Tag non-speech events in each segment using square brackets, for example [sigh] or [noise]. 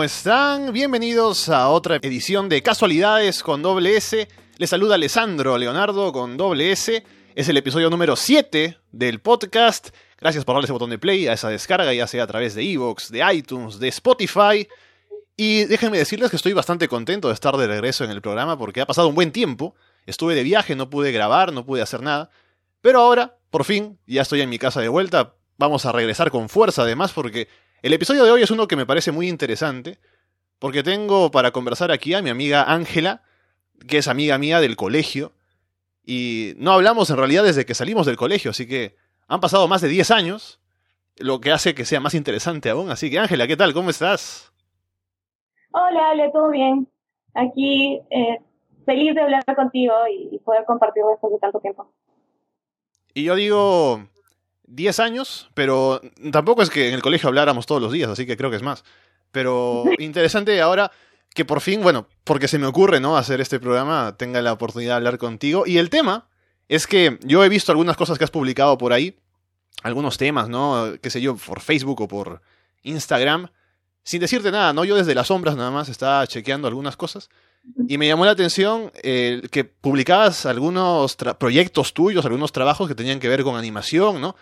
Hola, hola, ¿cómo están? Bienvenidos a otra edición de Casualidades con doble S. Les saluda Alessandro Leonardo con doble S. Es el episodio número 7 del podcast. Gracias por darle ese botón de play a esa descarga, ya sea a través de Evox, de iTunes, de Spotify. Y déjenme decirles que estoy bastante contento de estar de regreso en el programa porque ha pasado un buen tiempo. Estuve de viaje, no pude grabar, no pude hacer nada. Pero ahora, por fin, ya estoy en mi casa de vuelta. Vamos a regresar con fuerza además porque el episodio de hoy es uno que me parece muy interesante, porque tengo para conversar aquí a mi amiga Ángela, que es amiga mía del colegio, y no hablamos en realidad desde que salimos del colegio, así que han pasado más de 10 años, lo que hace que sea más interesante aún. Así que Ángela, ¿qué tal? ¿Cómo estás? Hola, Ale, ¿todo bien? Aquí eh, feliz de hablar contigo y, poder compartir después de tanto tiempo. Y yo digo, 10 años, pero tampoco es que en el colegio habláramos todos los días, así que creo que es más. Pero [laughs] interesante ahora que por fin, bueno, porque se me ocurre, ¿no? Hacer este programa, tenga la oportunidad de hablar contigo. Y el tema es que yo he visto algunas cosas que has publicado por ahí, algunos temas, ¿no? Qué sé yo, por Facebook o por Instagram, sin decirte nada, ¿no? Yo desde las sombras nada más estaba chequeando algunas cosas. Y me llamó la atención eh, que publicabas algunos proyectos tuyos, algunos trabajos que tenían que ver con animación, ¿no?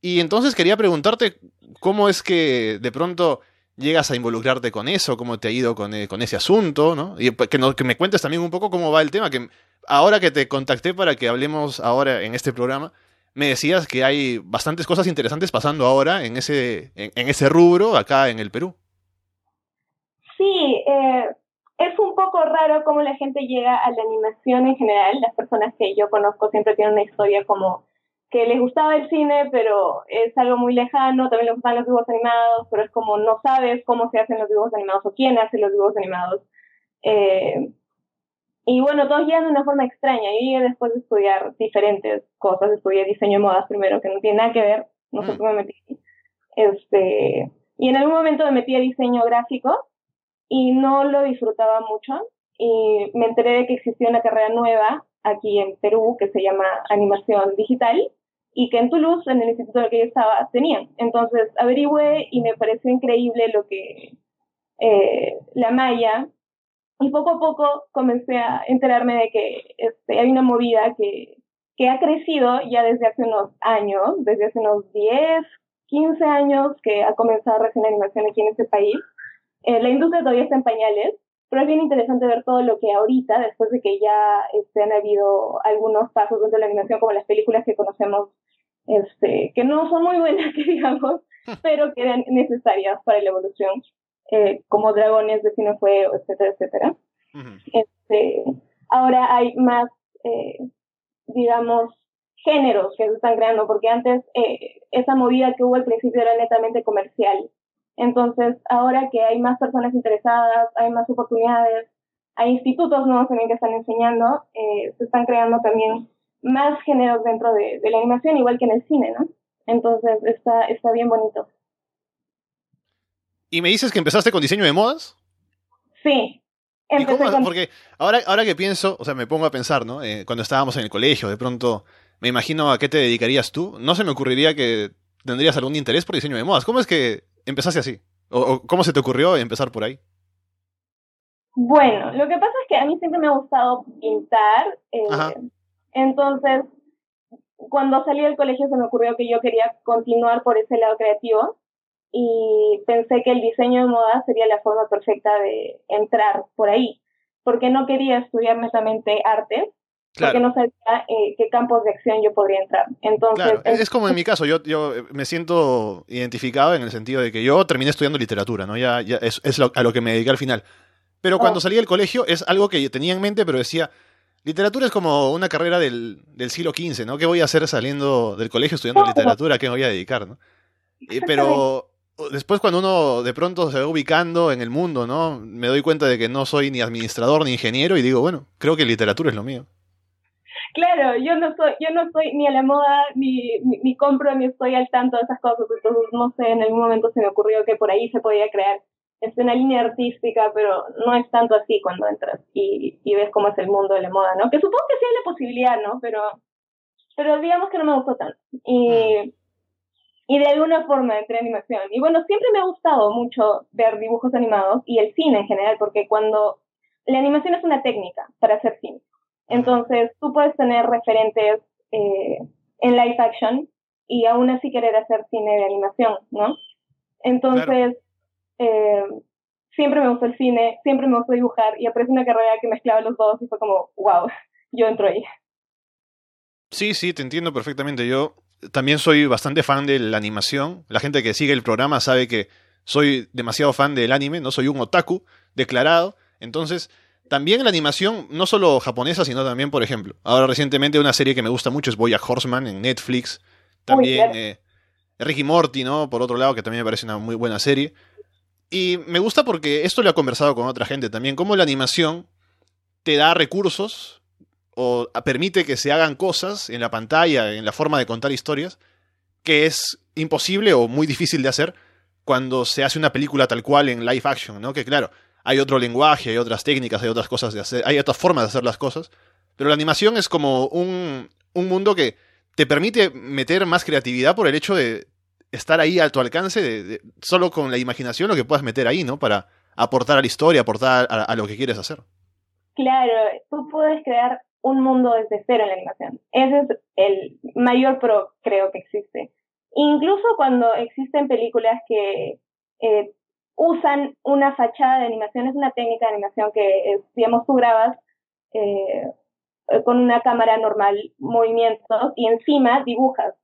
Y entonces quería preguntarte cómo es que de pronto llegas a involucrarte con eso, cómo te ha ido con, eh, con ese asunto, ¿no? Y que, que, me cuentes también un poco cómo va el tema, que ahora que te contacté para que hablemos ahora en este programa, me decías que hay bastantes cosas interesantes pasando ahora en ese, en, ese rubro acá en el Perú. Sí, eh, es un poco raro cómo la gente llega a la animación en general. Las personas que yo conozco siempre tienen una historia como que les gustaba el cine, pero es algo muy lejano, también les gustan los dibujos animados, pero es como no sabes cómo se hacen los dibujos animados o quién hace los dibujos animados. Eh, y bueno, todos llegan de una forma extraña. Yo llegué después de estudiar diferentes cosas, estudié diseño de modas primero, que no tiene nada que ver, no sé mm. cómo me metí. Este, y en algún momento me metí a diseño gráfico y no lo disfrutaba mucho. Y me enteré de que existía una carrera nueva aquí en Perú que se llama animación digital y que en Toulouse, en el instituto en el que yo estaba, tenían. Entonces averigüé y me pareció increíble lo que eh, la malla y poco a poco comencé a enterarme de que este, hay una movida que, que ha crecido ya desde hace unos años, desde hace unos 10, 15 años que ha comenzado recién la animación aquí en este país. Eh, la industria todavía está en pañales, pero es bien interesante ver todo lo que ahorita, después de que ya este, han habido algunos pasos dentro de la animación, como las películas que conocemos, este, que no son muy buenas, [laughs] que digamos, pero que eran necesarias para la evolución, eh, como Dragones, de Fuego, etcétera, etcétera. este, ahora hay más, eh, digamos, géneros que se están creando, porque antes eh, esa movida que hubo al principio era netamente comercial. Entonces, ahora que hay más personas interesadas, hay más oportunidades, hay institutos nuevos también que están enseñando, eh, se están creando también más géneros dentro de, la animación, igual que en el cine, ¿no? Entonces, está, está bien bonito. ¿Y me dices que empezaste con diseño de modas? Sí. Porque ahora, ahora que pienso, o sea, me pongo a pensar, ¿no? Eh, cuando estábamos en el colegio, de pronto me imagino a qué te dedicarías tú. No se me ocurriría que tendrías algún interés por diseño de modas. ¿Cómo es que empezaste así? ¿O, cómo se te ocurrió empezar por ahí? Bueno, lo que pasa es que a mí siempre me ha gustado pintar. Eh, entonces, cuando salí del colegio se me ocurrió que yo quería continuar por ese lado creativo y pensé que el diseño de moda sería la forma perfecta de entrar por ahí, porque no quería estudiar netamente arte, porque no sabía eh, qué campos de acción yo podría entrar. Entonces, es, como en mi caso, yo, yo me siento identificado en el sentido de que yo terminé estudiando literatura, ¿no? Ya, ya es, es a lo que me dediqué al final. Pero cuando oh. salí del colegio es algo que tenía en mente, pero decía, literatura es como una carrera del, del siglo XV, ¿no? ¿Qué voy a hacer saliendo del colegio estudiando literatura? ¿A qué me voy a dedicar, no? pero después cuando uno de pronto se va ubicando en el mundo, ¿no? Me doy cuenta de que no soy ni administrador ni ingeniero y digo, bueno, creo que literatura es lo mío. Claro, yo no soy, yo no estoy ni a la moda, ni, ni, compro, ni estoy al tanto de esas cosas. Entonces, no sé, en algún momento se me ocurrió que por ahí se podía crear es una línea artística, pero no es tanto así cuando entras y, y ves cómo es el mundo de la moda, ¿no? Que supongo que sí hay la posibilidad, ¿no? Pero, pero digamos que no me gustó tanto. Y, y de alguna forma entre animación. Y bueno, siempre me ha gustado mucho ver dibujos animados y el cine en general, porque cuando la animación es una técnica para hacer cine. Entonces, tú puedes tener referentes eh, en live action y aún así querer hacer cine de animación, ¿no? Entonces, eh, siempre me gustó el cine, siempre me gustó dibujar y apareció una carrera que mezclaba los dos y fue como, wow, yo entro ahí. Sí, sí, te entiendo perfectamente. Yo también soy bastante fan de la animación. La gente que sigue el programa sabe que soy demasiado fan del anime, no soy un otaku declarado. Entonces, también la animación, no solo japonesa, sino también, por ejemplo, ahora recientemente una serie que me gusta mucho es Boya Horseman en Netflix. También eh, Ricky Morty, ¿no? Por otro lado, que también me parece una muy buena serie. Y me gusta porque esto lo he conversado con otra gente también, cómo la animación te da recursos o permite que se hagan cosas en la pantalla, en la forma de contar historias, que es imposible o muy difícil de hacer cuando se hace una película tal cual en live action, ¿no? Que claro, hay otro lenguaje, hay otras técnicas, hay otras cosas de hacer, hay otras formas de hacer las cosas, pero la animación es como un, un mundo que te permite meter más creatividad por el hecho de estar ahí a tu alcance, de, solo con la imaginación lo que puedas meter ahí, ¿no? Para aportar a la historia, aportar a, a, lo que quieres hacer. Claro, tú puedes crear un mundo desde cero en la animación. Ese es el mayor pro, creo que existe. Incluso cuando existen películas que eh, usan una fachada de animación, es una técnica de animación que, digamos, tú grabas eh, con una cámara normal movimientos y encima dibujas.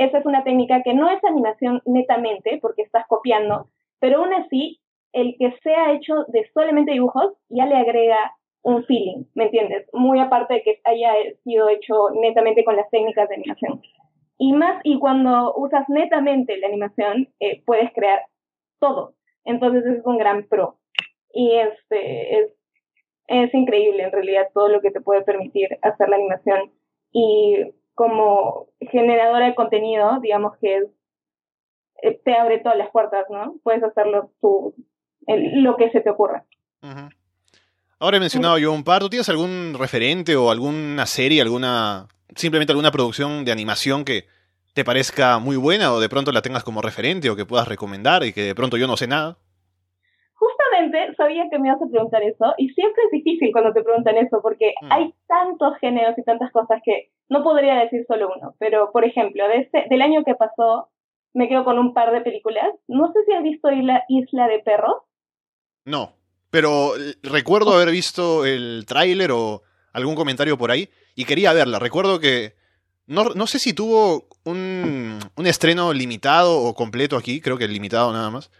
Esa es una técnica que no es animación netamente, porque estás copiando, pero aún así, el que sea hecho de solamente dibujos ya le agrega un feeling, ¿me entiendes? Muy aparte de que haya sido hecho netamente con las técnicas de animación. Y más, y cuando usas netamente la animación, eh, puedes crear todo. Entonces es un gran pro. Y este es, es increíble en realidad todo lo que te puede permitir hacer la animación. Y como generadora de contenido, digamos que eh, te abre todas las puertas, ¿no? Puedes hacerlo tú, lo que se te ocurra. Ahora he mencionado yo un par. ¿Tú tienes algún referente o alguna serie, alguna simplemente alguna producción de animación que te parezca muy buena o de pronto la tengas como referente o que puedas recomendar y que de pronto yo no sé nada? Sabía que me ibas a preguntar eso y siempre es difícil cuando te preguntan eso porque mm. hay tantos géneros y tantas cosas que no podría decir solo uno. Pero, por ejemplo, de este, del año que pasó, me quedo con un par de películas. No sé si has visto Isla, Isla de Perros. No, pero recuerdo haber visto el tráiler o algún comentario por ahí y quería verla. Recuerdo que no, no sé si tuvo un, un, estreno limitado o completo aquí, creo que limitado nada más.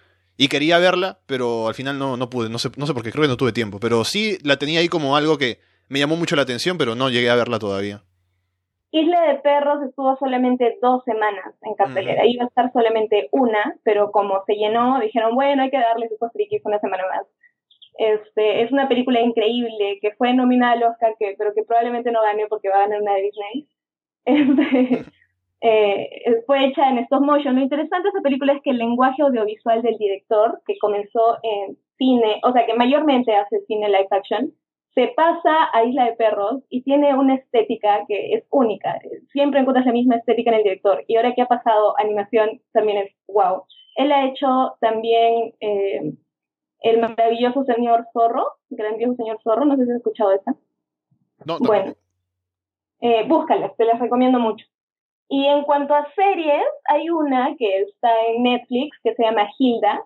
Y quería verla, pero al final no, no pude, no sé, no sé por qué, creo que no tuve tiempo. Pero sí la tenía ahí como algo que me llamó mucho la atención, pero no llegué a verla todavía. Isla de Perros estuvo solamente dos semanas en cartelera. Iba a estar solamente una, pero como se llenó, dijeron, bueno, hay que darles esos frikis una semana más. Este, es una película increíble que fue nominada al Oscar, que, pero que probablemente no gane porque va a ganar una de Disney. [laughs] Este, eh, fue hecha en stop motion. Lo interesante de esa película es que el lenguaje audiovisual del director, que comenzó en cine, o sea, que mayormente hace cine live action, se pasa a Isla de Perros y tiene una estética que es única. Siempre encuentras la misma estética en el director. Y ahora que ha pasado animación, también es wow. Él ha hecho también eh, El maravilloso señor zorro, grandioso señor zorro, no sé si has escuchado esa. No, Bueno, eh, búscalas, te las recomiendo mucho. Y en cuanto a series, hay una que está en Netflix que se llama Hilda,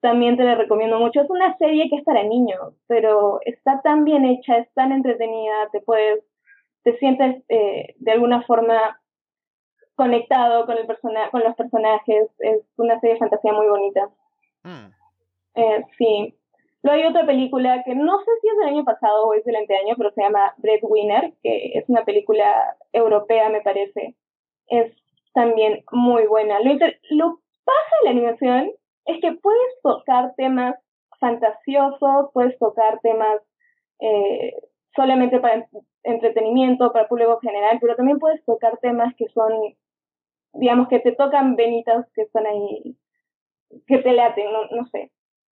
también te la recomiendo mucho. Es una serie que es para niños, pero está tan bien hecha, es tan entretenida, te puedes, te sientes eh, de alguna forma conectado con el persona con los personajes. Es una serie de fantasía muy bonita. Mm. Eh, sí. Luego hay otra película que no sé si es del año pasado o es del anteaño, pero se llama Breadwinner, que es una película europea, me parece. Es también muy buena. Lo, lo pasa la animación es que puedes tocar temas fantasiosos, puedes tocar temas eh, solamente para entretenimiento, para público general, pero también puedes tocar temas que son, digamos, que te tocan venitas que están ahí, que te laten, no, sé.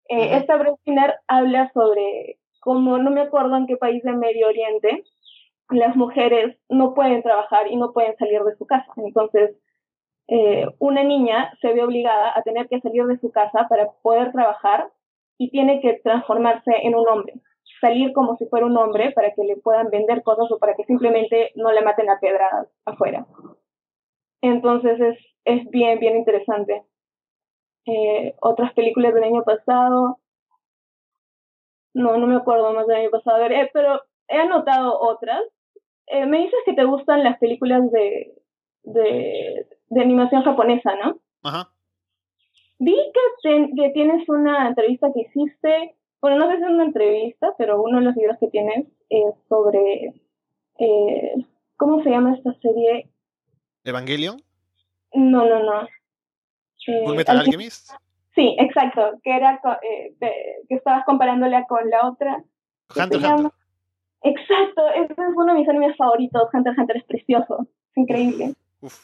Eh, esta Breathiner habla sobre cómo, no me acuerdo en qué país de Medio Oriente, las mujeres no pueden trabajar y no pueden salir de su casa. Entonces, eh, una niña se ve obligada a tener que salir de su casa para poder trabajar y tiene que transformarse en un hombre, salir como si fuera un hombre para que le puedan vender cosas o para que simplemente no le maten a pedradas afuera. Entonces es, es bien, bien interesante. Eh, otras películas del año pasado, no, no me acuerdo más del año pasado, eh, pero he anotado otras. Eh, me dices que te gustan las películas de, de, de animación japonesa, ¿no? Ajá. Vi que, que tienes una entrevista que hiciste, bueno, no sé si es una entrevista, pero uno de los libros que tienes es sobre, eh, ¿cómo se llama esta serie? ¿Evangelion? No, no, no. Eh, ¿Full Metal Alchemist? Sí, exacto, que era eh, que estabas comparándola con la otra. Hunter Hunter. Exacto, ese es uno de mis animes favoritos. Hunter Hunter es precioso, es increíble. Uf.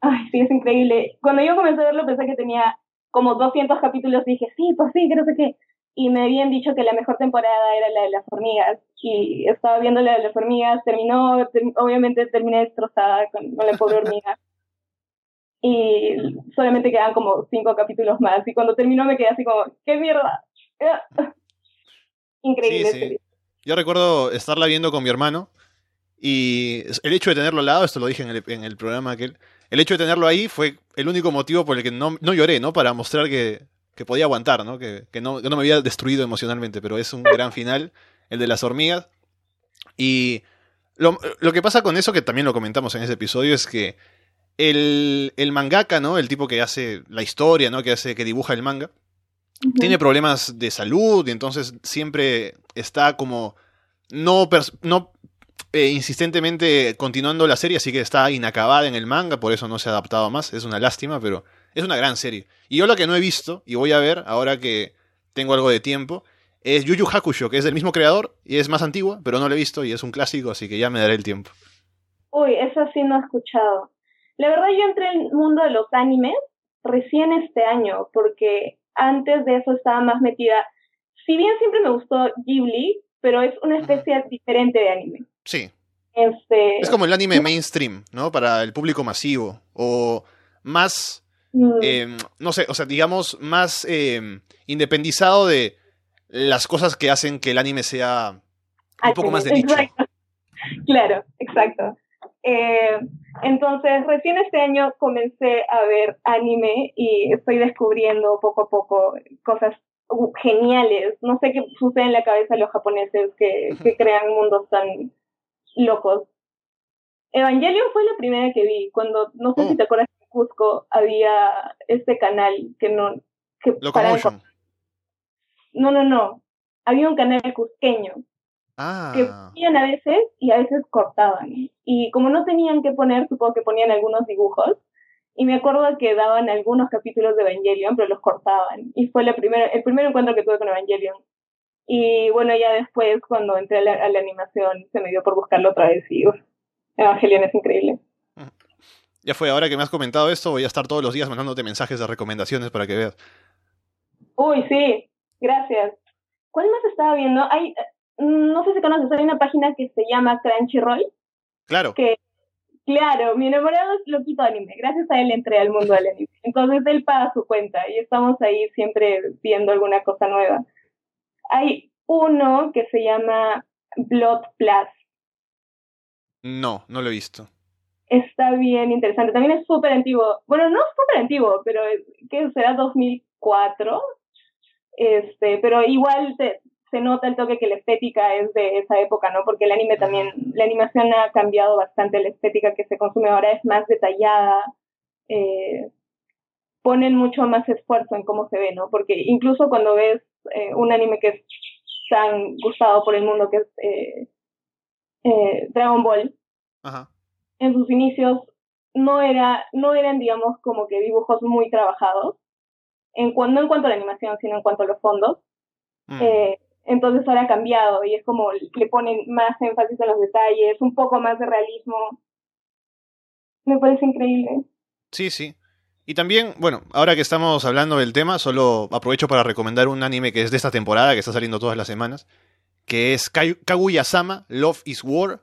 Ay, sí, es increíble. Cuando yo comencé a verlo pensé que tenía como 200 capítulos. Dije, sí, pues sí, que no sé qué. Y me habían dicho que la mejor temporada era la de las hormigas. Y estaba viendo la de las hormigas. Terminó, obviamente terminé destrozada con, la pobre hormiga. Y solamente quedan como cinco capítulos más. Y cuando terminó me quedé así como, ¡qué mierda! [laughs] Increíble. Sí, sí. Yo recuerdo estarla viendo con mi hermano y el hecho de tenerlo al lado, esto lo dije en el, en el programa aquel, el hecho de tenerlo ahí fue el único motivo por el que no, no lloré, ¿no? Para mostrar que, que podía aguantar, ¿no? Que, que no, que no me había destruido emocionalmente, pero es un [laughs] gran final, el de las hormigas. Y lo, lo, que pasa con eso, que también lo comentamos en ese episodio, es que el, el mangaka, ¿no? El tipo que hace la historia, ¿no? Que hace, que dibuja el manga, uh -huh. tiene problemas de salud y entonces siempre está como no, no eh, insistentemente continuando la serie, así que está inacabada en el manga, por eso no se ha adaptado más, es una lástima, pero es una gran serie. Y yo lo que no he visto, y voy a ver ahora que tengo algo de tiempo, es Yu Yu Hakusho, que es del mismo creador y es más antigua, pero no lo he visto y es un clásico, así que ya me daré el tiempo. Uy, eso sí no he escuchado. La verdad yo entré en el mundo de los animes recién este año, porque antes de eso estaba más metida. Si bien siempre me gustó Ghibli, pero es una especie uh -huh. diferente de anime. Sí. Este... Es como el anime mainstream, ¿no? Para el público masivo. O más, mm. eh, no sé, o sea, digamos, más eh, independizado de las cosas que hacen que el anime sea un poco más de nicho. Claro, exacto. Eh, entonces, recién este año comencé a ver anime y estoy descubriendo poco a poco cosas geniales. No sé qué sucede en la cabeza de los japoneses que, que crean mundos tan locos. Evangelion fue la primera que vi, cuando, no sé oh. si te acuerdas, en Cusco había este canal que no... Que Locomotion. No, no, no. Había un canal cusqueño ah. que ponían a veces y a veces cortaban. Y como no tenían que poner, supongo que ponían algunos dibujos. Y me acuerdo que daban algunos capítulos de Evangelion, pero los cortaban. Y fue la primera, el primer encuentro que tuve con Evangelion. Y bueno, ya después, cuando entré a la, a la animación, se me dio por buscarlo otra vez y uf, Evangelion es increíble. Ya fue, ahora que me has comentado esto, voy a estar todos los días mandándote mensajes de recomendaciones para que veas. Uy, sí, gracias. ¿Cuál más estaba viendo? Hay, no sé si conoces, hay una página que se llama Crunchyroll. Claro. Que, claro, mi enamorado es loquito anime. Gracias a él entré al mundo del anime. Entonces él paga su cuenta y estamos ahí siempre viendo alguna cosa nueva. Hay uno que se llama Blood Plus. No, no lo he visto. Está bien interesante. También es súper antiguo. Bueno, no es súper antiguo, pero que será 2004. Este, pero igual te, se nota el toque que la estética es de esa época, ¿no? Porque el anime también, la animación ha cambiado bastante, la estética que se consume ahora es más detallada, eh, ponen mucho más esfuerzo en cómo se ve, ¿no? Porque incluso cuando ves eh, un anime que es tan gustado por el mundo que es eh, eh, Dragon Ball, Ajá. en sus inicios no era, no eran, digamos, como que dibujos muy trabajados, en no en cuanto a la animación, sino en cuanto a los fondos. Mm. Eh, entonces ahora ha cambiado y es como le ponen más énfasis en los detalles, un poco más de realismo. Me parece increíble. Sí, sí. Y también, bueno, ahora que estamos hablando del tema, solo aprovecho para recomendar un anime que es de esta temporada, que está saliendo todas las semanas, que es Kaguya-sama, Love is War,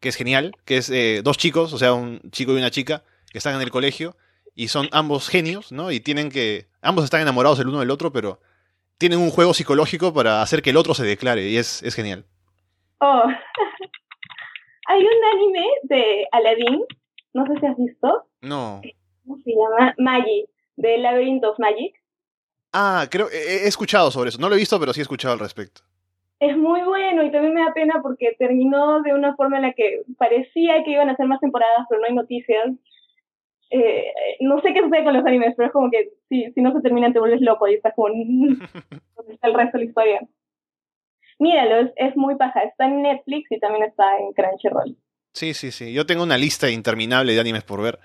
que es genial, que es eh, dos chicos, o sea, un chico y una chica, que están en el colegio y son ambos genios, ¿no? Y tienen que, ambos están enamorados el uno del otro, pero tienen un juego psicológico para hacer que el otro se declare y es, es genial. Oh, [laughs] hay un anime de Aladdin, no sé si has visto. No. ¿Cómo se llama? Magic, de Labyrinth of Magic. Ah, creo, he, he escuchado sobre eso. No lo he visto, pero sí he escuchado al respecto. Es muy bueno y también me da pena porque terminó de una forma en la que parecía que iban a hacer más temporadas, pero no hay noticias. Eh, no sé qué sucede con los animes, pero es como que si, si no se terminan te vuelves loco y estás como... ¿Dónde está [laughs] el resto de la historia? Míralo, es, es muy paja. Está en Netflix y también está en Crunchyroll. Sí, sí, sí. Yo tengo una lista interminable de animes por ver.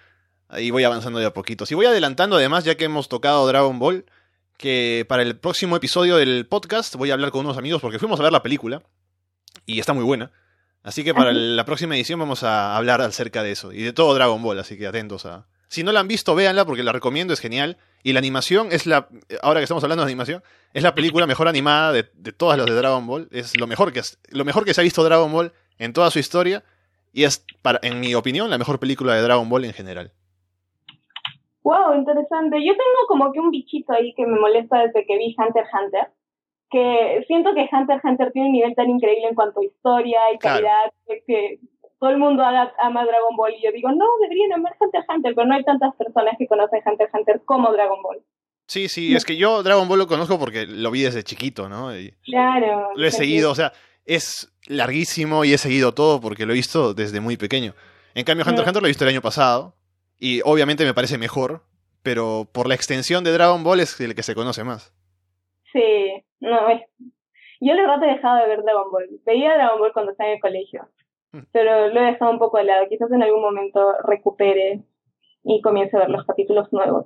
Ahí voy avanzando de a poquito. Si voy adelantando, además, ya que hemos tocado Dragon Ball, que para el próximo episodio del podcast voy a hablar con unos amigos porque fuimos a ver la película y está muy buena. Así que para la próxima edición vamos a hablar acerca de eso y de todo Dragon Ball, así que atentos a... Si no la han visto, véanla porque la recomiendo, es genial. Y la animación es la... Ahora que estamos hablando de animación, es la película mejor animada de, de todas las de Dragon Ball. Es lo mejor, que, lo mejor que se ha visto Dragon Ball en toda su historia y es, para, en mi opinión, la mejor película de Dragon Ball en general. Wow, interesante. Yo tengo como que un bichito ahí que me molesta desde que vi Hunter x Hunter, que siento que Hunter x Hunter tiene un nivel tan increíble en cuanto a historia y calidad, claro. que todo el mundo ama Dragon Ball y yo digo, no, deberían amar Hunter x Hunter, pero no hay tantas personas que conocen Hunter x Hunter como Dragon Ball. Sí, sí, es que yo Dragon Ball lo conozco porque lo vi desde chiquito, ¿no? Y claro. Lo he seguido, o sea, es larguísimo y he seguido todo porque lo he visto desde muy pequeño. En cambio, Hunter x Hunter lo he visto el año pasado y obviamente me parece mejor, pero por la extensión de Dragon Ball es el que se conoce más. Sí, no, es... yo le rato he dejado de ver Dragon Ball. Veía Dragon Ball cuando estaba en el colegio, pero lo he dejado un poco de lado. Quizás en algún momento recupere y comience a ver los capítulos nuevos.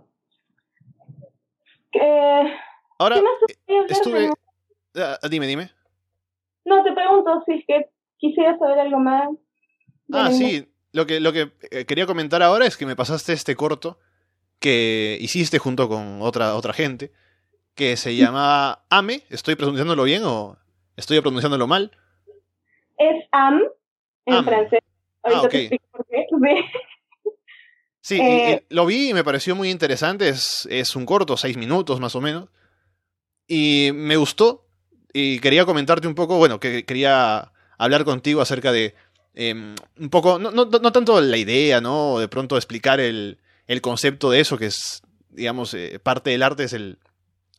Eh, Ahora, estuve... Uh, dime, dime. No, te pregunto si es que quisiera saber algo más. Ah, sí. Lo que, lo que quería comentar ahora es que me pasaste este corto que hiciste junto con otra, otra gente, que se llama Ame. ¿Estoy pronunciándolo bien o estoy pronunciándolo mal? Es Am en Am. francés. Ahorita ah, okay. te explico por qué. [laughs] Sí, eh, y, y lo vi y me pareció muy interesante. Es, es un corto, seis minutos más o menos. Y me gustó. Y quería comentarte un poco, bueno, que quería hablar contigo acerca de eh, un poco, no, no, no tanto la idea, ¿no? De pronto explicar el, el concepto de eso, que es, digamos, eh, parte del arte es el,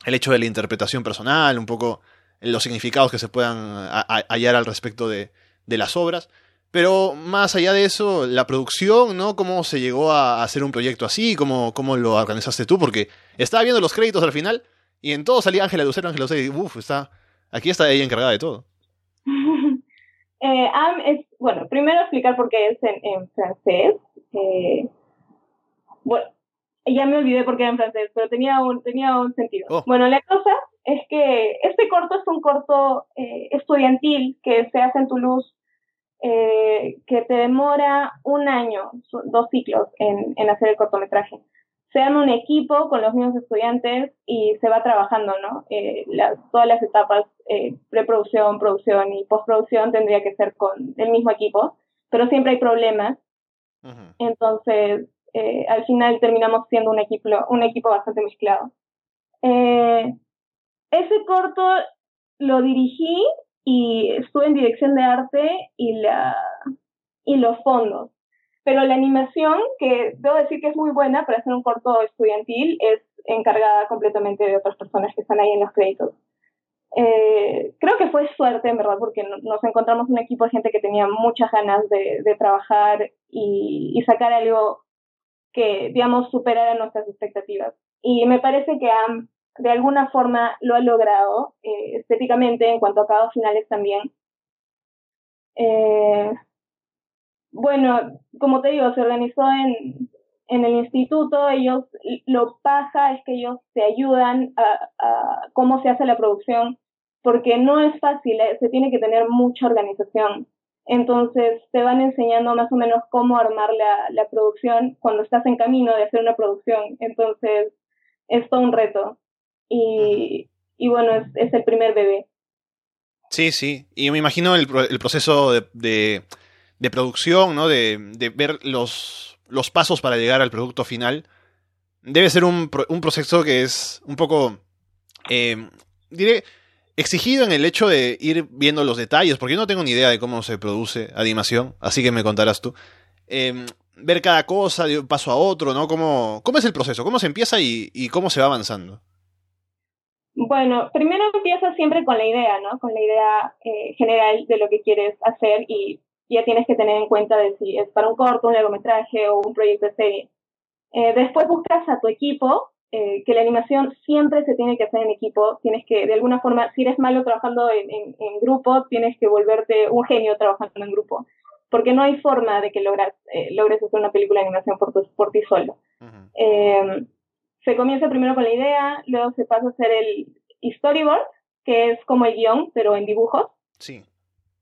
el hecho de la interpretación personal, un poco los significados que se puedan hallar al respecto de, las obras. Pero más allá de eso, la producción, ¿no? ¿Cómo se llegó a hacer un proyecto así? ¿Cómo, cómo lo organizaste tú? Porque estaba viendo los créditos al final y en todo salía Ángela Lucero, Ángela Lucero, y uff, está, aquí está ella encargada de todo. [laughs] eh, bueno, primero explicar por qué es en, en francés. Eh, bueno, ya me olvidé porque era en francés, pero tenía un, tenía un sentido. Oh. Bueno, la cosa es que este corto es un corto eh, estudiantil que se hace en Toulouse, eh, que te demora un año, dos ciclos en, en hacer el cortometraje. Se arma un equipo con los mismos estudiantes y se va trabajando, ¿no? Eh, las, todas las etapas, eh, preproducción, producción y postproducción tendría que ser con el mismo equipo, pero siempre hay problemas. Uh -huh. Entonces, eh, al final terminamos siendo un equipo, un equipo bastante mezclado. Eh, ese corto lo dirigí y estuve en dirección de arte y, la, y los fondos. Pero la animación, que debo decir que es muy buena para hacer un corto estudiantil, es encargada completamente de otras personas que están ahí en los créditos. Eh, creo que fue suerte, en verdad, porque nos encontramos un equipo de gente que tenía muchas ganas de, de trabajar y, y sacar algo que, digamos, superara nuestras expectativas. Y me parece que AM, de alguna forma lo ha logrado eh, estéticamente, en cuanto a acabados finales también. Eh, bueno, como te digo, se organizó en, en el instituto, ellos, lo pasa es que ellos te ayudan a, a cómo se hace la producción, porque no es fácil, eh, se tiene que tener mucha organización. Entonces te van enseñando más o menos cómo armar la, la, producción cuando estás en camino de hacer una producción. Entonces es todo un reto. Y, y bueno, es, es, el primer bebé. Sí, sí. Y me imagino el, el proceso de, de, de, producción, ¿no? De, de ver los los pasos para llegar al producto final, debe ser un, un proceso que es un poco, eh, diré, exigido en el hecho de ir viendo los detalles, porque yo no tengo ni idea de cómo se produce animación, así que me contarás tú. Em, ver cada cosa de un paso a otro, ¿no? ¿Cómo, es el proceso? ¿Cómo se empieza y, cómo se va avanzando? Bueno, primero empiezas siempre con la idea, ¿no? Con la idea eh, general de lo que quieres hacer y ya tienes que tener en cuenta de si es para un corto, un largometraje o un proyecto de serie. Eh, después buscas a tu equipo eh, que la animación siempre se tiene que hacer en equipo, tienes que, de alguna forma, si eres malo trabajando en, en, grupo, tienes que volverte un genio trabajando en grupo, porque no hay forma de que logras, eh, logres hacer una película de animación por, por ti solo. Eh, se comienza primero con la idea, luego se pasa a hacer el storyboard, que es como el guion, pero en dibujos. Sí.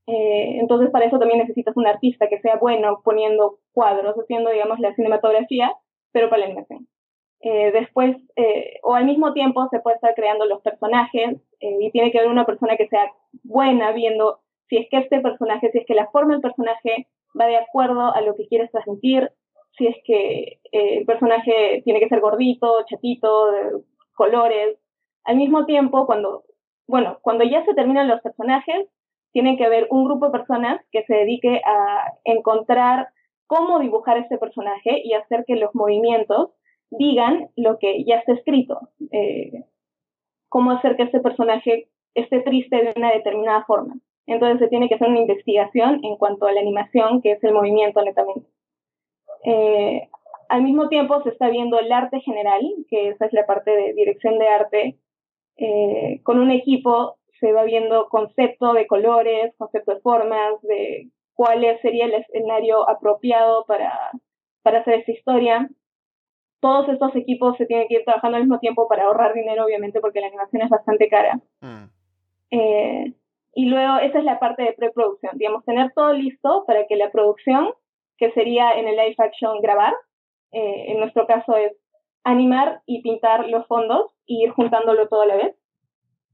entonces, para eso también necesitas un artista que sea bueno poniendo cuadros, haciendo, digamos, la cinematografía, pero para la animación. Eh, después, eh, o al mismo tiempo, se puede estar creando los personajes eh, y tiene que haber una persona que sea buena viendo si es que este personaje, si es que la forma del personaje va de acuerdo a lo que quieres transmitir, si es que el personaje tiene que ser gordito, chatito, de colores. Al mismo tiempo, cuando, bueno, cuando ya se terminan los personajes, tiene que haber un grupo de personas que se dedique a encontrar cómo dibujar este personaje y hacer que los movimientos digan lo que ya está escrito. Eh, cómo hacer que este personaje esté triste de una determinada forma. Entonces se tiene que hacer una investigación en cuanto a la animación, que es el movimiento netamente. Eh, al mismo tiempo se está viendo el arte general, que esa es la parte de dirección de arte. Eh, con un equipo se va viendo concepto de colores, concepto de formas, de cuál sería el escenario apropiado para, para hacer esta historia todos estos equipos se tienen que ir trabajando al mismo tiempo para ahorrar dinero, obviamente, porque la animación es bastante cara. Mm. Eh, y luego esa es la parte de preproducción, digamos, tener todo listo para que la producción, que sería en el live action grabar, eh, en nuestro caso es animar y pintar los fondos y ir juntándolo todo a la vez,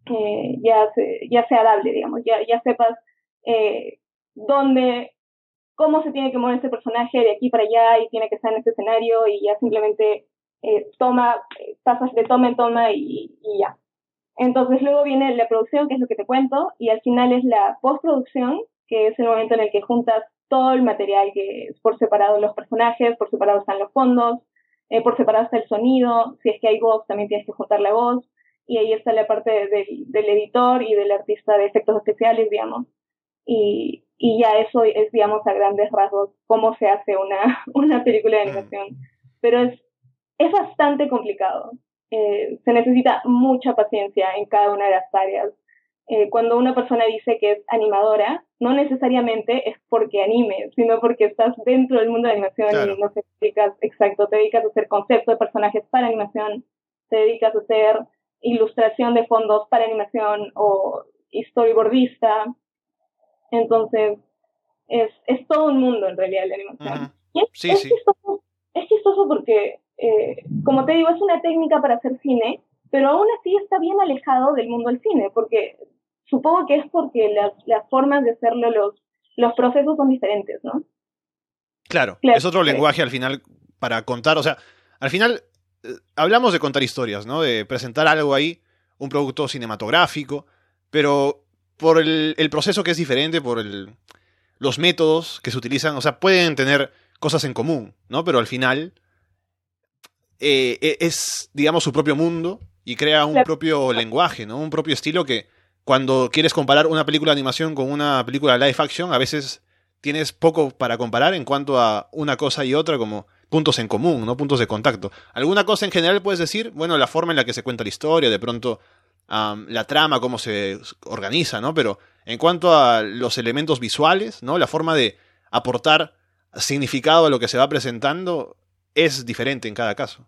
eh, ya, ya sea dable, digamos, ya, ya sepas dónde cómo se tiene que mover este personaje de aquí para allá y tiene que estar en este escenario y ya simplemente eh, toma, eh, pasas de toma en toma y, ya. Entonces luego viene la producción, que es lo que te cuento, y al final es la postproducción, que es el momento en el que juntas todo el material, que es por separado los personajes, por separado están los fondos, eh, por separado está el sonido, si es que hay voz, también tienes que juntar la voz, y ahí está la parte del editor y del artista de efectos especiales, digamos. Y, y ya eso es, digamos, a grandes rasgos cómo se hace una, [laughs] una película de animación. Pero es, es bastante complicado. Eh, se necesita mucha paciencia en cada una de las áreas. Eh, cuando una persona dice que es animadora, no necesariamente es porque anime, sino porque estás dentro del mundo de animación y no te dedicas, exacto, te dedicas a hacer conceptos de personajes para animación, te dedicas a hacer ilustración de fondos para animación o storyboardista, entonces, es, es todo un mundo en realidad la animación. Y es, es, Chistoso, es chistoso porque, eh, como te digo, es una técnica para hacer cine, pero aún así está bien alejado del mundo del cine, porque supongo que es porque las, las formas de hacerlo, los, los procesos son diferentes, ¿no? Claro, es otro lenguaje al final para contar, o sea, al final eh, hablamos de contar historias, ¿no? De presentar algo ahí, un producto cinematográfico, pero por el, proceso que es diferente, por el, los métodos que se utilizan, o sea, pueden tener cosas en común, ¿no? Pero al final eh, e, es, digamos, su propio mundo y crea un propio lenguaje, ¿no? Un propio estilo que cuando quieres comparar una película de animación con una película live action, a veces tienes poco para comparar en cuanto a una cosa y otra como puntos en común, ¿no? Puntos de contacto. Alguna cosa en general puedes decir, bueno, la forma en la que se cuenta la historia, de pronto la trama, cómo se organiza, ¿no? Pero en cuanto a los elementos visuales, ¿no? La forma de aportar significado a lo que se va presentando es diferente en cada caso.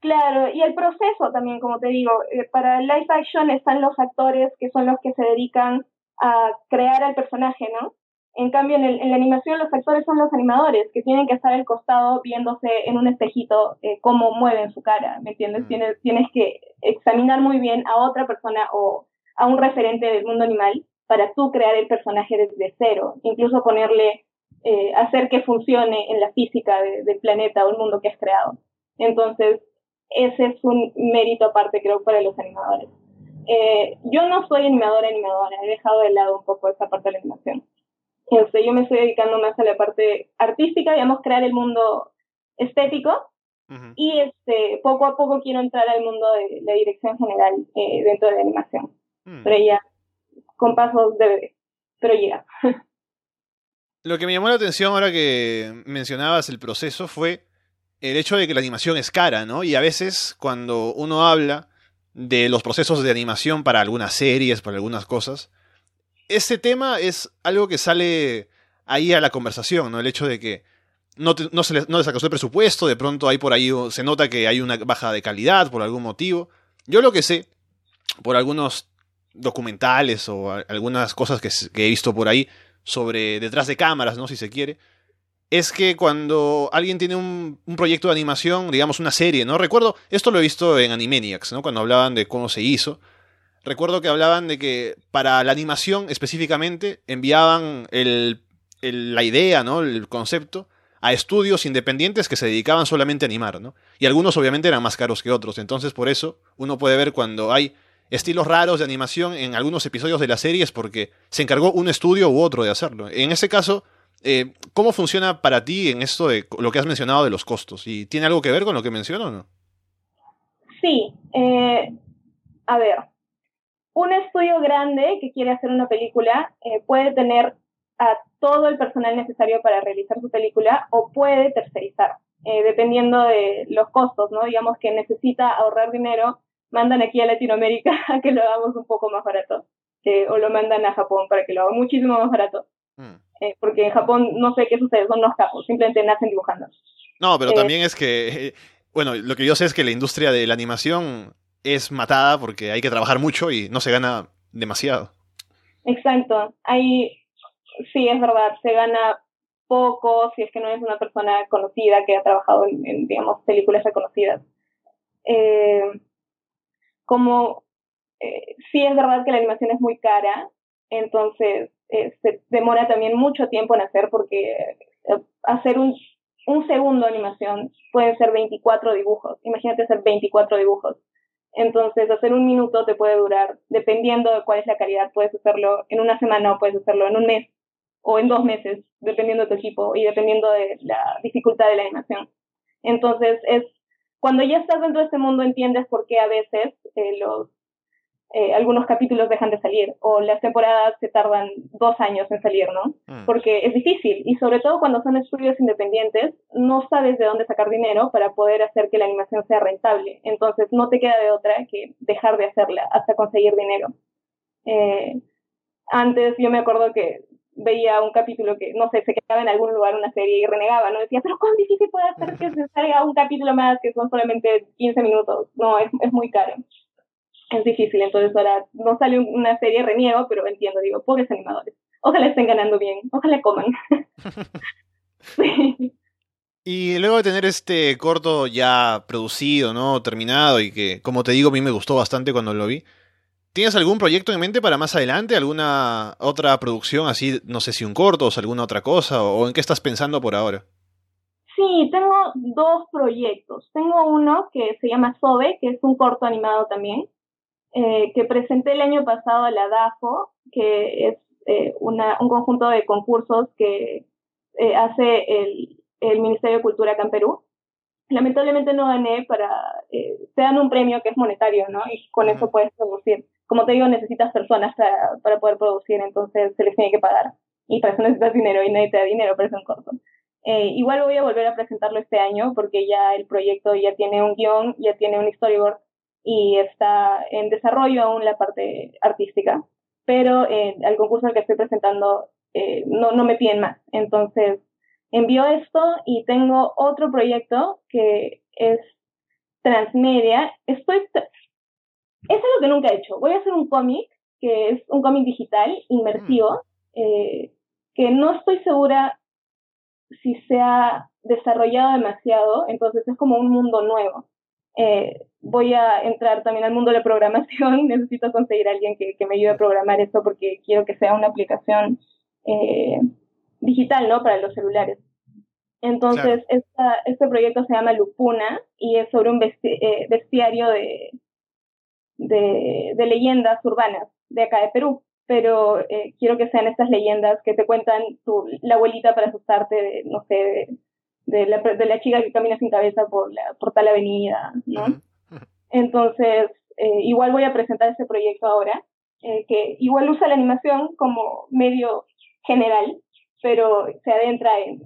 Claro, y el proceso también, como te digo, eh, para el live action están los actores que son los que se dedican a crear al personaje, ¿no? En cambio, en, la animación los actores son los animadores, que tienen que estar al costado viéndose en un espejito eh, cómo mueven su cara, ¿me entiendes? Mm. Tienes, tienes que examinar muy bien a otra persona o a un referente del mundo animal para tú crear el personaje desde cero, incluso ponerle eh, hacer que funcione en la física del planeta o el mundo que has creado. Entonces, ese es un mérito aparte, creo, para los animadores. Eh, yo no soy animadora animadora, he dejado de lado un poco esa parte de la animación. Este, yo me estoy dedicando más a la parte artística, digamos, crear el mundo estético. Y este, poco a poco quiero entrar al mundo de la dirección general eh, dentro de la animación. Mm. Pero ya, con pasos de bebé. Pero llega. [laughs] Lo que me llamó la atención ahora que mencionabas el proceso fue el hecho de que la animación es cara, ¿no? Y a veces cuando uno habla de los procesos de animación para algunas series, para algunas cosas, ese tema es algo que sale ahí a la conversación, ¿no? El hecho de que no, no se les, no el presupuesto, de pronto hay por ahí, se nota que hay una baja de calidad por algún motivo. Yo lo que sé, por algunos documentales o algunas cosas que, he visto por ahí sobre detrás de cámaras, ¿no? Si se quiere, es que cuando alguien tiene un, proyecto de animación, digamos una serie, ¿no? Recuerdo, esto lo he visto en Animaniacs, ¿no? Cuando hablaban de cómo se hizo. Recuerdo que hablaban de que para la animación específicamente enviaban el, la idea, ¿no? El concepto a estudios independientes que se dedicaban solamente a animar, ¿no? Y algunos obviamente eran más caros que otros, entonces por eso uno puede ver cuando hay estilos raros de animación en algunos episodios de las series porque se encargó un estudio u otro de hacerlo. En ese caso, eh, ¿Cómo funciona para ti en esto de lo que has mencionado de los costos? ¿Y tiene algo que ver con lo que menciono o no? Sí. Eh, a ver, un estudio grande que quiere hacer una película eh, puede tener a todo el personal necesario para realizar su película o puede tercerizar, dependiendo de los costos, ¿no? Digamos que necesita ahorrar dinero, mandan aquí a Latinoamérica [laughs] a que lo hagamos un poco más barato, o lo mandan a Japón para que lo haga muchísimo más barato. Mm. Eh, porque en Japón no sé qué sucede, son los capos, simplemente nacen dibujando. No, pero eh, también es que, [laughs] bueno, lo que yo sé es que la industria de la animación es matada porque hay que trabajar mucho y no se gana demasiado. Exacto, hay, sí, es verdad, se gana poco si es que no es una persona conocida que ha trabajado en, digamos, películas reconocidas. Eh, como sí es verdad que la animación es muy cara, entonces eh, se demora también mucho tiempo en hacer porque eh, hacer un, un segundo animación pueden ser 24 dibujos. Imagínate hacer 24 dibujos. Entonces, hacer un minuto te puede durar, dependiendo de cuál es la calidad, puedes hacerlo en una semana o puedes hacerlo en un mes o en dos meses, dependiendo de tu equipo y dependiendo de la dificultad de la animación. Entonces, es cuando ya estás dentro de este mundo entiendes por qué a veces eh, los eh, algunos capítulos dejan de salir o las temporadas se tardan dos años en salir, ¿no? Mm. Porque es difícil y sobre todo cuando son estudios independientes no sabes de dónde sacar dinero para poder hacer que la animación sea rentable. Entonces no te queda de otra que dejar de hacerla hasta conseguir dinero. Eh, antes yo me acuerdo que veía un capítulo que, no sé, se quedaba en algún lugar una serie y renegaba, ¿no? Decía, pero ¿cuán difícil puede ser que se salga un capítulo más que son solamente 15 minutos? No, es, es muy caro es difícil. Entonces ahora no sale una serie reniego, pero entiendo, digo, pobres animadores. Ojalá estén ganando bien, ojalá coman. [laughs] Y luego de tener este corto ya producido, ¿no? Terminado y que, como te digo, a mí me gustó bastante cuando lo vi. ¿Tienes algún proyecto en mente para más adelante? ¿Alguna otra producción así, no sé si un corto o alguna otra cosa? ¿O en qué estás pensando por ahora? Sí, tengo dos proyectos. Tengo uno que se llama Sobe, que es un corto animado también, eh, que presenté el año pasado a la DAFO, que es eh, una, un conjunto de concursos que eh, hace el, el, Ministerio de Cultura acá en Perú. Lamentablemente no gané para, eh, te dan un premio que es monetario, ¿no? Y con eso puedes producir. Como te digo, necesitas personas para, para poder producir, entonces se les tiene que pagar. Y para eso necesitas dinero y nadie te da dinero para un corto. Eh, igual voy a volver a presentarlo este año porque ya el proyecto ya tiene un guion, ya tiene un storyboard y está en desarrollo aún la parte artística, pero eh, al concurso al que estoy presentando eh, no, no me piden más. Entonces, envío esto y tengo otro proyecto que es transmedia. Estoy, es algo que nunca he hecho. Voy a hacer un cómic, que es un cómic digital, inmersivo, mm. eh, que no estoy segura si se ha desarrollado demasiado, entonces es como un mundo nuevo. Eh, voy a entrar también al mundo de la programación, [laughs] necesito conseguir a alguien que, me ayude a programar esto porque quiero que sea una aplicación eh, digital, ¿no? Para los celulares. Entonces, este proyecto se llama Lupuna y es sobre un eh, bestiario de, de, leyendas urbanas de acá de Perú. Pero eh, quiero que sean estas leyendas que te cuentan tu, la abuelita para asustarte, de, no sé, de, la, de la chica que camina sin cabeza por, la, por tal avenida, ¿no? Entonces, eh, igual voy a presentar este proyecto ahora, que igual usa la animación como medio general, pero se adentra en,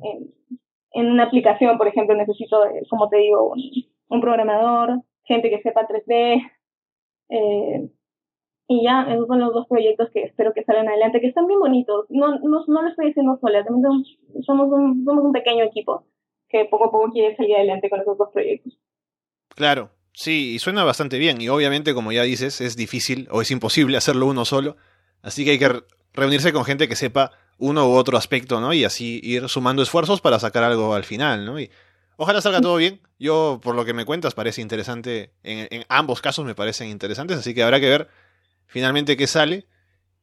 en una aplicación, por ejemplo, necesito, eh, como te digo, un, programador, gente que sepa 3D. Eh, y ya, esos son los dos proyectos que espero que salgan adelante, que están bien bonitos. No, no, no lo estoy diciendo sola, también somos un, somos un pequeño equipo que poco a poco quiere salir adelante con esos dos proyectos. Claro, sí, y suena bastante bien. Y obviamente, como ya dices, es difícil o es imposible hacerlo uno solo. Así que hay que reunirse con gente que sepa uno u otro aspecto, ¿no? Y así ir sumando esfuerzos para sacar algo al final, ¿no? Y ojalá salga todo bien. Yo, por lo que me cuentas, parece interesante. En, ambos casos me parecen interesantes, así que habrá que ver finalmente qué sale.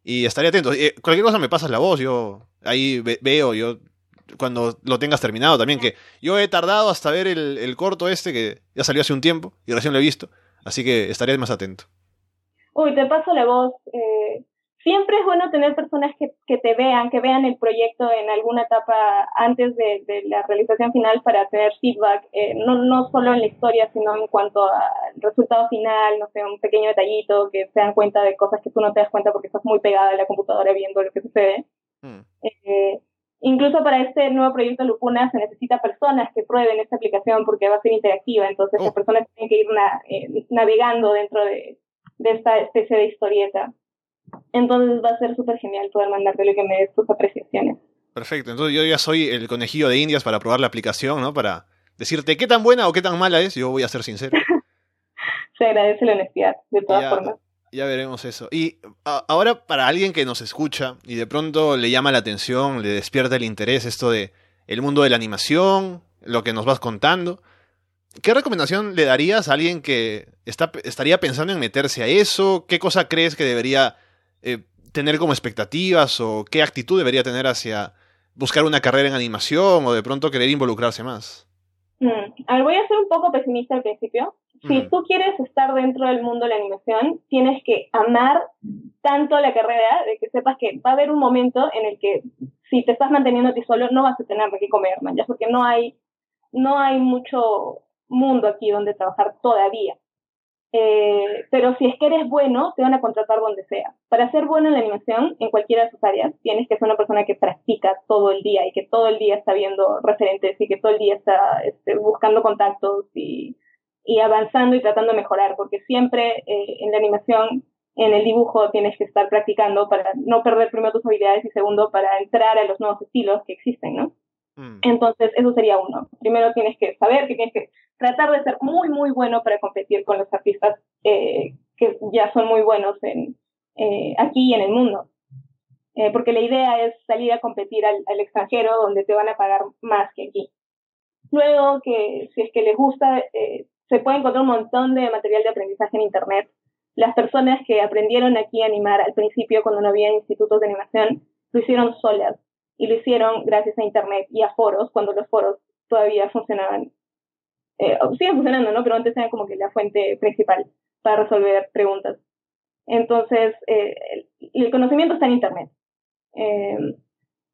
Y estaré atento. Eh, cualquier cosa me pasas la voz, yo ahí veo, yo cuando lo tengas terminado también, que yo he tardado hasta ver el, corto este, que ya salió hace un tiempo y recién lo he visto, así que estaré más atento. Uy, te paso la voz. Eh, siempre es bueno tener personas que, que, te vean, que vean el proyecto en alguna etapa antes de, de la realización final para tener feedback, eh, no, no solo en la historia, sino en cuanto al resultado final, no sé, un pequeño detallito, que se dan cuenta de cosas que tú no te das cuenta porque estás muy pegada a la computadora viendo lo que sucede. Hmm. Eh, incluso para este nuevo proyecto Lupuna se necesita personas que prueben esta aplicación porque va a ser interactiva, entonces las oh. personas tienen que ir eh, navegando dentro de, de esta especie de historieta. Entonces va a ser súper genial poder mandártelo y que me des tus apreciaciones. Perfecto, entonces yo ya soy el conejillo de indias para probar la aplicación, ¿no? Para decirte qué tan buena o qué tan mala es, yo voy a ser sincero. [laughs] Se agradece la honestidad, de todas formas. Ya veremos eso. Y ahora para alguien que nos escucha y de pronto le llama la atención, le despierta el interés esto de el mundo de la animación, lo que nos vas contando, ¿qué recomendación le darías a alguien que está, estaría pensando en meterse a eso? ¿Qué cosa crees que debería eh, tener como expectativas o qué actitud debería tener hacia buscar una carrera en animación o de pronto querer involucrarse más? Mm, a ver, voy a ser un poco pesimista al principio. Si mm. tú quieres estar dentro del mundo de la animación, tienes que amar tanto la carrera de que sepas que va a haber un momento en el que si te estás manteniendo a ti solo no vas a tener de qué comer, man, ya porque no hay no hay mucho mundo aquí donde trabajar todavía. Eh, pero si es que eres bueno, te van a contratar donde sea. Para ser bueno en la animación, en cualquiera de sus áreas, tienes que ser una persona que practica todo el día y que todo el día está viendo referentes y que todo el día está este, buscando contactos y, y, avanzando y tratando de mejorar, porque siempre eh, en la animación, en el dibujo, tienes que estar practicando para no perder primero tus habilidades y segundo, para entrar a los nuevos estilos que existen, ¿no? Mm. Entonces, eso sería uno. Primero tienes que saber que tienes que tratar de ser muy, muy bueno para competir con los artistas eh, que ya son muy buenos en, eh, aquí y en el mundo. Eh, porque la idea es salir a competir al, extranjero donde te van a pagar más que aquí. Luego, que si es que les gusta, se puede encontrar un montón de material de aprendizaje en Internet. Las personas que aprendieron aquí a animar al principio, cuando no había institutos de animación, lo hicieron solas y lo hicieron gracias a Internet y a foros, cuando los foros todavía funcionaban eh, siguen funcionando, ¿no? Pero antes era como que la fuente principal para resolver preguntas. Entonces, eh, el, conocimiento está en Internet. Eh,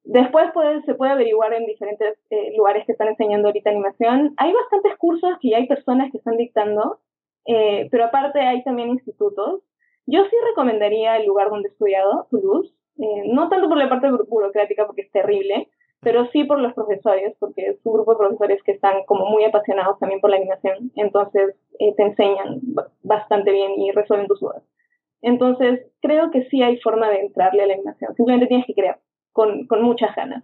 después se puede averiguar en diferentes eh, lugares que están enseñando ahorita animación. Hay bastantes cursos que ya hay personas que están dictando, pero aparte hay también institutos. Yo sí recomendaría el lugar donde he estudiado, Toulouse, no tanto por la parte burocrática, porque es terrible, pero sí por los profesores, porque es un grupo de profesores que están como muy apasionados también por la animación, entonces eh, te enseñan bastante bien y resuelven tus dudas. Entonces, creo que sí hay forma de entrarle a la animación, simplemente tienes que crear con, con muchas ganas.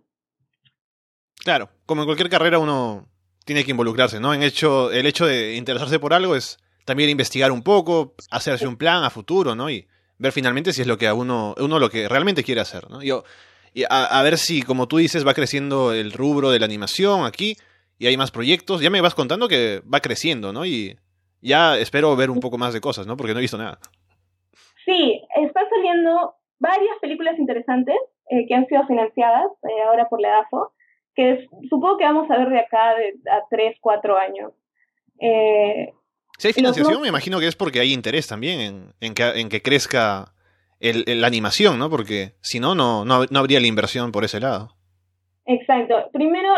Claro, como en cualquier carrera uno tiene que involucrarse, ¿no? En hecho, el hecho de interesarse por algo es también investigar un poco, hacerse un plan a futuro, ¿no? Y ver finalmente si es lo que a uno, uno lo que realmente quiere hacer, ¿no? Yo, y a, ver si, como tú dices, va creciendo el rubro de la animación aquí y hay más proyectos. Ya me vas contando que va creciendo, ¿no? Y ya espero ver un poco más de cosas, ¿no? Porque no he visto nada. Sí, están saliendo varias películas interesantes eh, que han sido financiadas eh, ahora por la EDAFO, que supongo que vamos a ver de acá de, a tres, cuatro años. Eh, si hay financiación, me imagino que es porque hay interés también en, en, que, en que, crezca el, la animación, ¿no? Porque si no, no, no habría la inversión por ese lado. Exacto. Primero,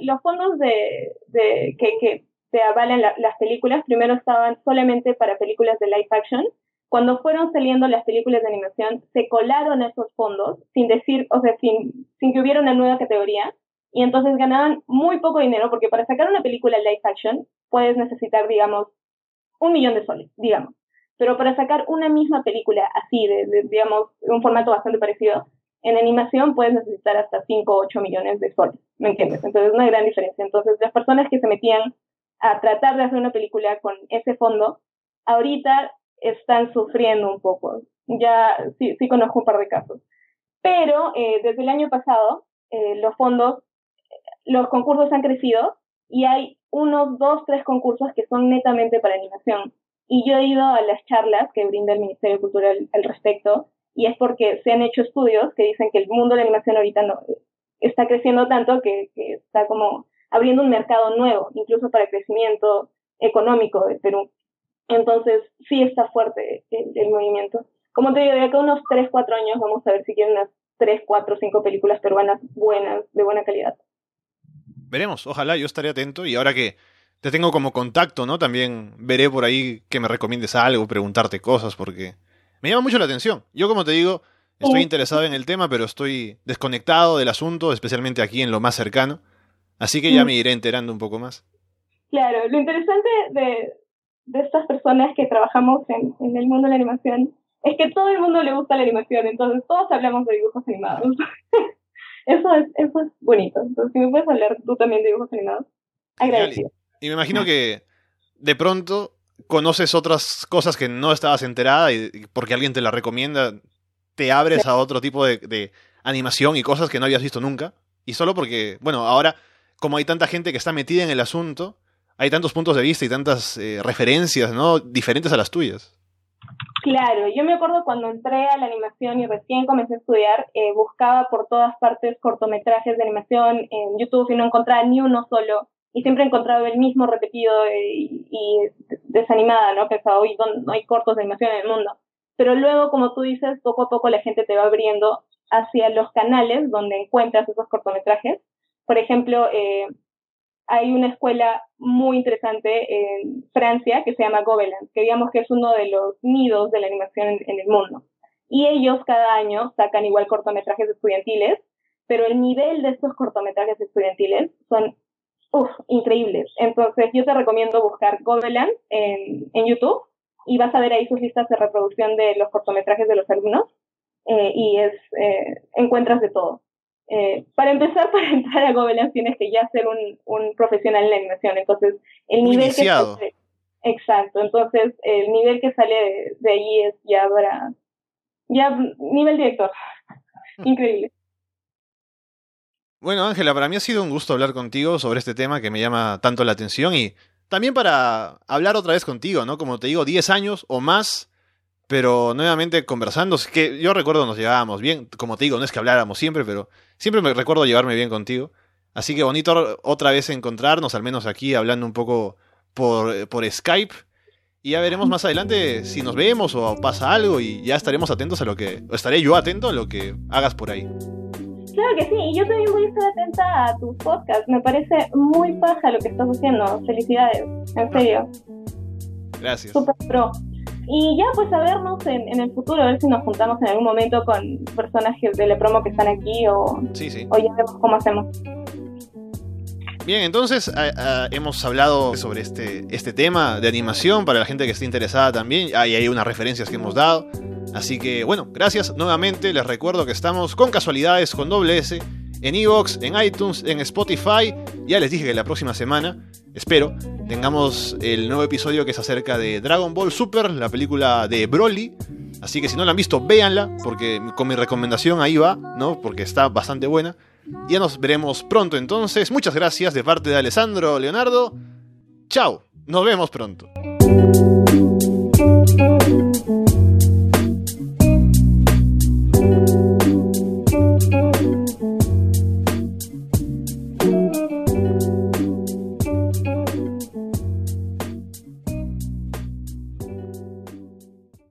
los fondos de, de que, que, te avalan las películas, primero estaban solamente para películas de live action. Cuando fueron saliendo las películas de animación, se colaron esos fondos sin decir, o sea, sin, sin que hubiera una nueva categoría. Y entonces ganaban muy poco dinero, porque para sacar una película live action puedes necesitar, digamos, un millón de soles, digamos. Pero para sacar una misma película así, de, de digamos, un formato bastante parecido, en animación puedes necesitar hasta 5 o 8 millones de soles, ¿me entiendes? Entonces es una gran diferencia. Entonces las personas que se metían a tratar de hacer una película con ese fondo, ahorita están sufriendo un poco. Ya sí, sí conozco un par de casos. Pero eh, desde el año pasado, eh, los fondos, los concursos han crecido y hay unos dos, tres concursos que son netamente para animación. Y yo he ido a las charlas que brinda el Ministerio de Cultura al respecto y es porque se han hecho estudios que dicen que el mundo de la animación ahorita no está creciendo tanto que, está como abriendo un mercado nuevo, incluso para el crecimiento económico de Perú. Entonces, sí está fuerte el, movimiento. Como te digo, de acá unos 3, 4 años vamos a ver si quieren unas 3, 4, 5 películas peruanas buenas, de buena calidad. Veremos, ojalá, yo estaré atento y ahora que te tengo como contacto, ¿no? También veré por ahí que me recomiendes algo, preguntarte cosas, porque me llama mucho la atención. Yo, como te digo, estoy interesado en el tema, pero estoy desconectado del asunto, especialmente aquí en lo más cercano. Así que ya me iré enterando un poco más. Claro, lo interesante de, de estas personas que trabajamos en, en, el mundo de la animación es que todo el mundo le gusta la animación, entonces todos hablamos de dibujos animados. [laughs] eso, es, eso es bonito. Entonces, si me puedes hablar tú también de dibujos animados, agradecido. Y me imagino que de pronto conoces otras cosas que no estabas enterada y porque alguien te la recomienda, te abres a otro tipo de, animación y cosas que no habías visto nunca. Y solo porque, bueno, ahora, como hay tanta gente que está metida en el asunto, hay tantos puntos de vista y tantas eh, referencias, ¿no? Diferentes a las tuyas. Claro, yo me acuerdo cuando entré a la animación y recién comencé a estudiar, eh, buscaba por todas partes cortometrajes de animación en YouTube y no encontraba ni uno solo y siempre he encontrado el mismo repetido eh, y, desanimada, ¿no? Pensaba, hoy no hay cortos de animación en el mundo. Pero luego, como tú dices, poco a poco la gente te va abriendo hacia los canales donde encuentras esos cortometrajes. Por ejemplo, eh, hay una escuela muy interesante en Francia que se llama Gobelins, que digamos que es uno de los nidos de la animación en, en el mundo. Y ellos cada año sacan igual cortometrajes estudiantiles, pero el nivel de estos cortometrajes estudiantiles son Uf, increíbles. Entonces yo te recomiendo buscar Gobeland en, en YouTube y vas a ver ahí sus listas de reproducción de los cortometrajes de los alumnos eh, y es eh, encuentras de todo. Eh, para empezar, [laughs] para entrar a Gobeland tienes que ya ser un, un profesional en la animación. Entonces, el nivel que exacto. Entonces, el nivel que sale de, de ahí es ya para ya nivel director. [laughs] Increíble. Bueno, Ángela, para mí ha sido un gusto hablar contigo sobre este tema que me llama tanto la atención y también para hablar otra vez contigo, ¿no? Como te digo, 10 años o más, pero nuevamente conversando. que yo recuerdo nos llevábamos bien, como te digo, no es que habláramos siempre, pero siempre me recuerdo llevarme bien contigo. Así que bonito otra vez encontrarnos, al menos aquí hablando un poco por, por Skype. Y ya veremos más adelante si nos vemos o pasa algo y ya estaremos atentos a lo que, o estaré yo atento a lo que hagas por ahí. Claro que sí, y yo también voy a estar atenta a tus podcasts. Me parece muy paja lo que estás haciendo. Felicidades, en serio. Gracias. Super pro. Y ya, pues a vernos en, el futuro, a ver si nos juntamos en algún momento con personas de la promo que están aquí o, sí, sí. o ya vemos cómo hacemos. Bien, entonces hemos hablado sobre este, este tema de animación para la gente que esté interesada también. Hay, hay unas referencias que hemos dado. Así que bueno, gracias nuevamente. Les recuerdo que estamos con casualidades con doble S en Evox, en iTunes, en Spotify. Ya les dije que la próxima semana, espero, tengamos el nuevo episodio que es acerca de Dragon Ball Super, la película de Broly. Así que si no la han visto, véanla, porque con mi recomendación ahí va, ¿no? Porque está bastante buena. Ya nos veremos pronto entonces. Muchas gracias de parte de Alessandro Leonardo. Chao, nos vemos pronto.